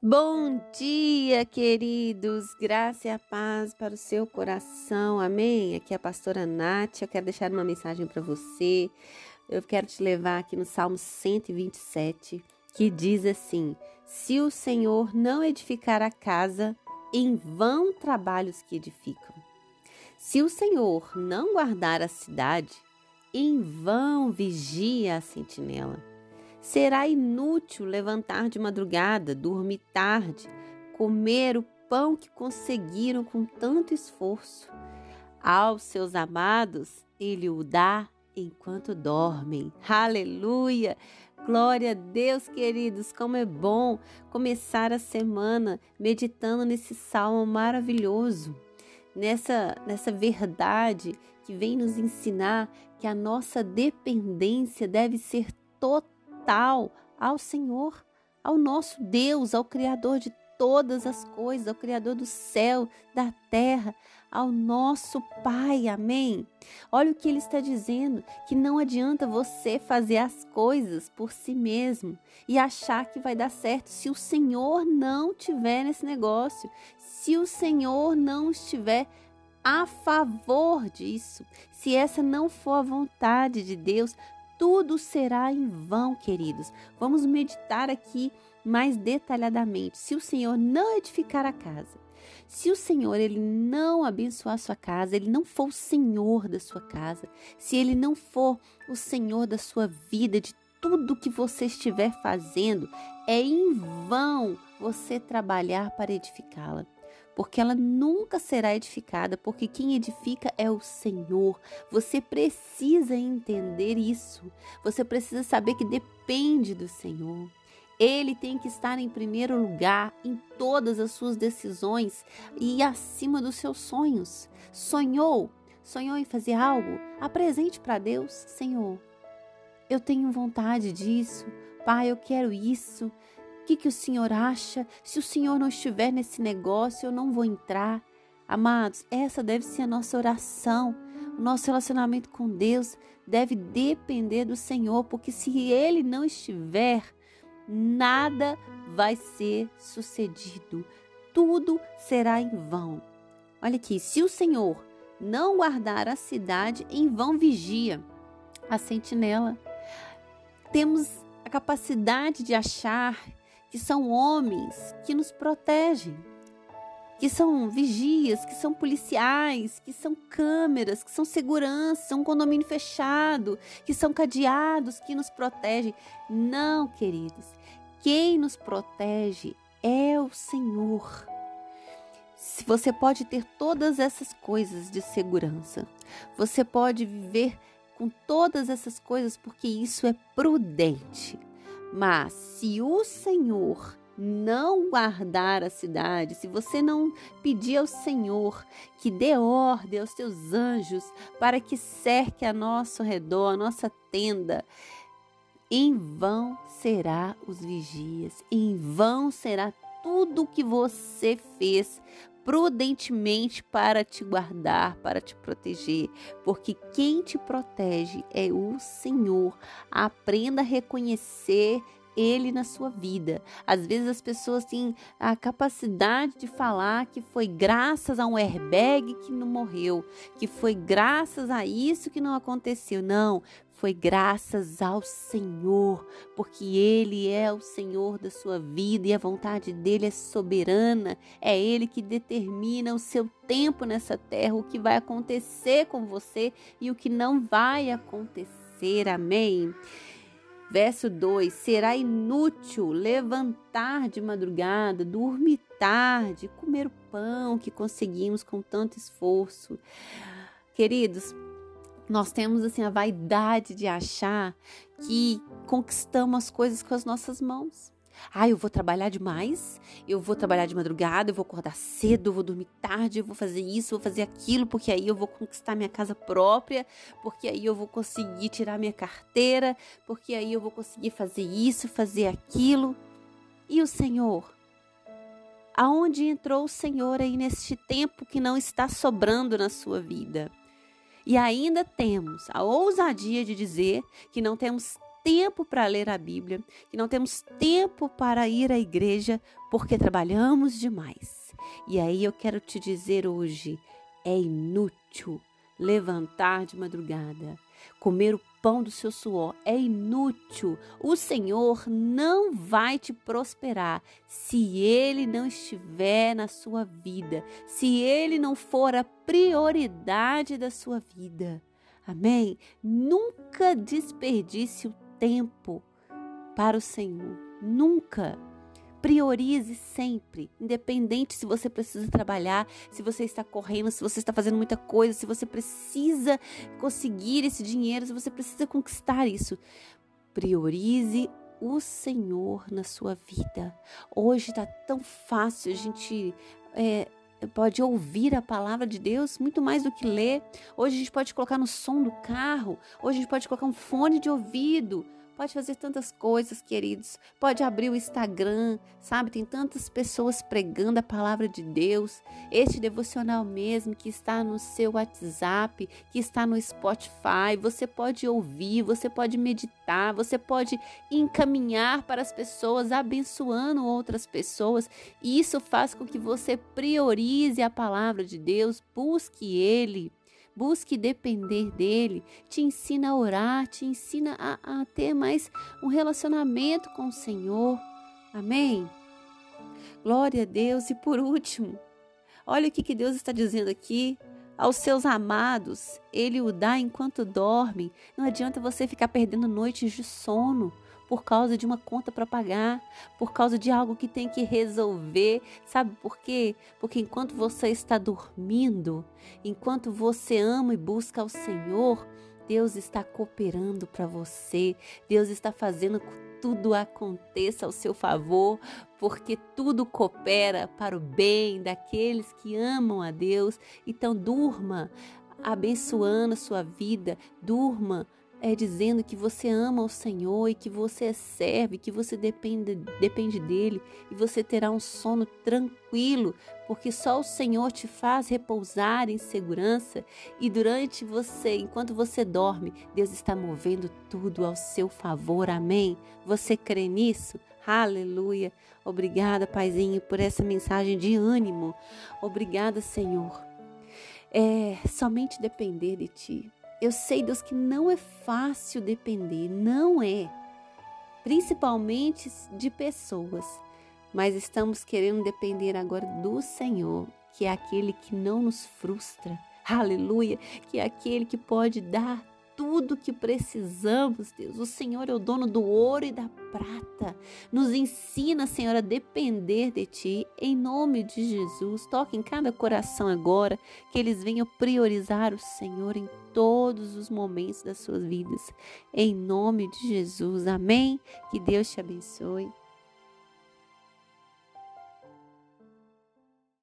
Bom dia, queridos. Graça e a paz para o seu coração. Amém. Aqui é a pastora Nath. Eu quero deixar uma mensagem para você. Eu quero te levar aqui no Salmo 127, que diz assim: Se o Senhor não edificar a casa, em vão trabalhos que edificam. Se o Senhor não guardar a cidade, em vão vigia a sentinela. Será inútil levantar de madrugada, dormir tarde, comer o pão que conseguiram com tanto esforço. Aos seus amados, ele o dá enquanto dormem. Aleluia! Glória a Deus, queridos, como é bom começar a semana meditando nesse salmo maravilhoso, nessa, nessa verdade que vem nos ensinar que a nossa dependência deve ser total total ao Senhor, ao nosso Deus, ao Criador de todas as coisas, ao Criador do céu, da terra, ao nosso Pai. Amém? Olha o que ele está dizendo: que não adianta você fazer as coisas por si mesmo e achar que vai dar certo se o Senhor não tiver nesse negócio, se o Senhor não estiver a favor disso, se essa não for a vontade de Deus, tudo será em vão, queridos. Vamos meditar aqui mais detalhadamente. Se o Senhor não edificar a casa, se o Senhor ele não abençoar a sua casa, ele não for o Senhor da sua casa, se ele não for o Senhor da sua vida, de tudo que você estiver fazendo, é em vão você trabalhar para edificá-la porque ela nunca será edificada, porque quem edifica é o Senhor. Você precisa entender isso. Você precisa saber que depende do Senhor. Ele tem que estar em primeiro lugar em todas as suas decisões e acima dos seus sonhos. Sonhou? Sonhou em fazer algo? Apresente para Deus, Senhor. Eu tenho vontade disso. Pai, eu quero isso que, que o senhor acha? Se o senhor não estiver nesse negócio, eu não vou entrar. Amados, essa deve ser a nossa oração. O nosso relacionamento com Deus deve depender do Senhor, porque se Ele não estiver, nada vai ser sucedido. Tudo será em vão. Olha aqui, se o Senhor não guardar a cidade, em vão vigia a sentinela. Temos a capacidade de achar que são homens que nos protegem, que são vigias, que são policiais, que são câmeras, que são segurança, um condomínio fechado, que são cadeados, que nos protegem. Não, queridos. Quem nos protege é o Senhor. Se você pode ter todas essas coisas de segurança, você pode viver com todas essas coisas porque isso é prudente. Mas se o Senhor não guardar a cidade, se você não pedir ao Senhor que dê ordem aos teus anjos para que cerque a nosso redor, a nossa tenda, em vão será os vigias, em vão será tudo o que você fez prudentemente para te guardar, para te proteger, porque quem te protege é o Senhor. Aprenda a reconhecer ele na sua vida. Às vezes as pessoas têm a capacidade de falar que foi graças a um airbag que não morreu, que foi graças a isso que não aconteceu. Não, foi graças ao Senhor, porque Ele é o Senhor da sua vida e a vontade dele é soberana. É Ele que determina o seu tempo nessa terra, o que vai acontecer com você e o que não vai acontecer. Amém. Verso 2: Será inútil levantar de madrugada, dormir tarde, comer o pão que conseguimos com tanto esforço. Queridos, nós temos assim a vaidade de achar que conquistamos as coisas com as nossas mãos. Ah, eu vou trabalhar demais, eu vou trabalhar de madrugada, eu vou acordar cedo, eu vou dormir tarde, eu vou fazer isso, vou fazer aquilo, porque aí eu vou conquistar minha casa própria, porque aí eu vou conseguir tirar minha carteira, porque aí eu vou conseguir fazer isso, fazer aquilo. E o Senhor? Aonde entrou o Senhor aí neste tempo que não está sobrando na sua vida? E ainda temos a ousadia de dizer que não temos tempo para ler a Bíblia, que não temos tempo para ir à igreja porque trabalhamos demais. E aí eu quero te dizer hoje: é inútil levantar de madrugada, comer o pão do seu suor. É inútil. O Senhor não vai te prosperar se ele não estiver na sua vida, se ele não for a prioridade da sua vida. Amém? Nunca desperdice o tempo para o Senhor. Nunca. Priorize sempre, independente se você precisa trabalhar, se você está correndo, se você está fazendo muita coisa, se você precisa conseguir esse dinheiro, se você precisa conquistar isso. Priorize o Senhor na sua vida. Hoje está tão fácil a gente é, pode ouvir a palavra de Deus muito mais do que ler. Hoje a gente pode colocar no som do carro, hoje a gente pode colocar um fone de ouvido Pode fazer tantas coisas, queridos. Pode abrir o Instagram, sabe? Tem tantas pessoas pregando a palavra de Deus. Este devocional mesmo que está no seu WhatsApp, que está no Spotify, você pode ouvir, você pode meditar, você pode encaminhar para as pessoas, abençoando outras pessoas. E isso faz com que você priorize a palavra de Deus, busque ele busque depender dele, te ensina a orar, te ensina a, a ter mais um relacionamento com o Senhor. Amém? Glória a Deus. E por último, olha o que, que Deus está dizendo aqui. Aos seus amados, ele o dá enquanto dorme. Não adianta você ficar perdendo noites de sono por causa de uma conta para pagar, por causa de algo que tem que resolver. Sabe por quê? Porque enquanto você está dormindo, enquanto você ama e busca ao Senhor, Deus está cooperando para você. Deus está fazendo tudo aconteça ao seu favor, porque tudo coopera para o bem daqueles que amam a Deus. Então durma abençoando a sua vida, durma é dizendo que você ama o Senhor e que você serve, que você depende, depende dele e você terá um sono tranquilo, porque só o Senhor te faz repousar em segurança e durante você, enquanto você dorme, Deus está movendo tudo ao seu favor. Amém? Você crê nisso? Aleluia. Obrigada, Paizinho, por essa mensagem de ânimo. Obrigada, Senhor. É somente depender de ti eu sei, Deus, que não é fácil depender, não é. Principalmente de pessoas. Mas estamos querendo depender agora do Senhor, que é aquele que não nos frustra. Aleluia! Que é aquele que pode dar tudo que precisamos, Deus. O Senhor é o dono do ouro e da prata. Nos ensina, Senhor, a depender de Ti. Em nome de Jesus, toque em cada coração agora, que eles venham priorizar o Senhor em todos os momentos das suas vidas. Em nome de Jesus, amém. Que Deus te abençoe.